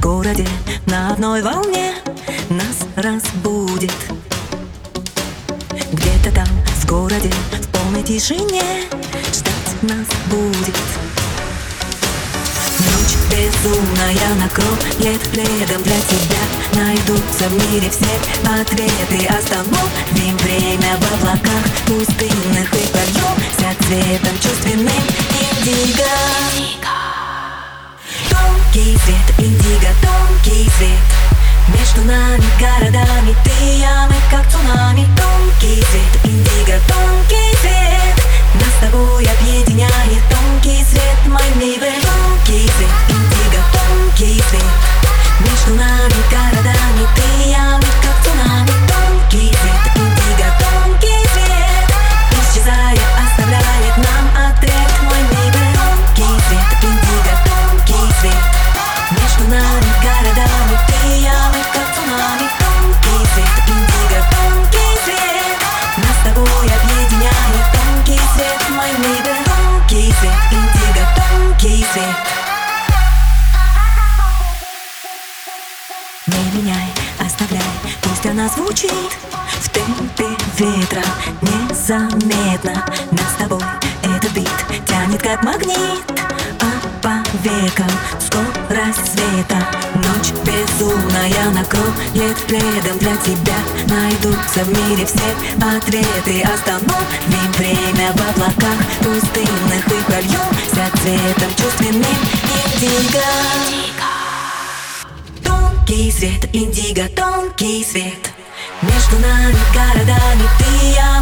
городе на одной волне Нас разбудит. Где-то там, в городе, в полной тишине Ждать нас будет. Ночь безумная накроет пледом для тебя. Найдутся в мире все ответы. Остановим время в облаках пустынных И польемся цветом чувственным индиго Тонкий свет, индиго, тонкий свет. Между нами городами меняй, оставляй, пусть она звучит В темпе ветра. Незаметно Нас с тобой этот бит тянет как магнит. А по векам скорость света. Ночь безумная накроет пледом для тебя. Найдутся в мире все ответы. Остановим время в облаках пустынных И прольемся цветом чувственным. Индиго Свет, индиго, тонкий свет. Между нами городами ты я,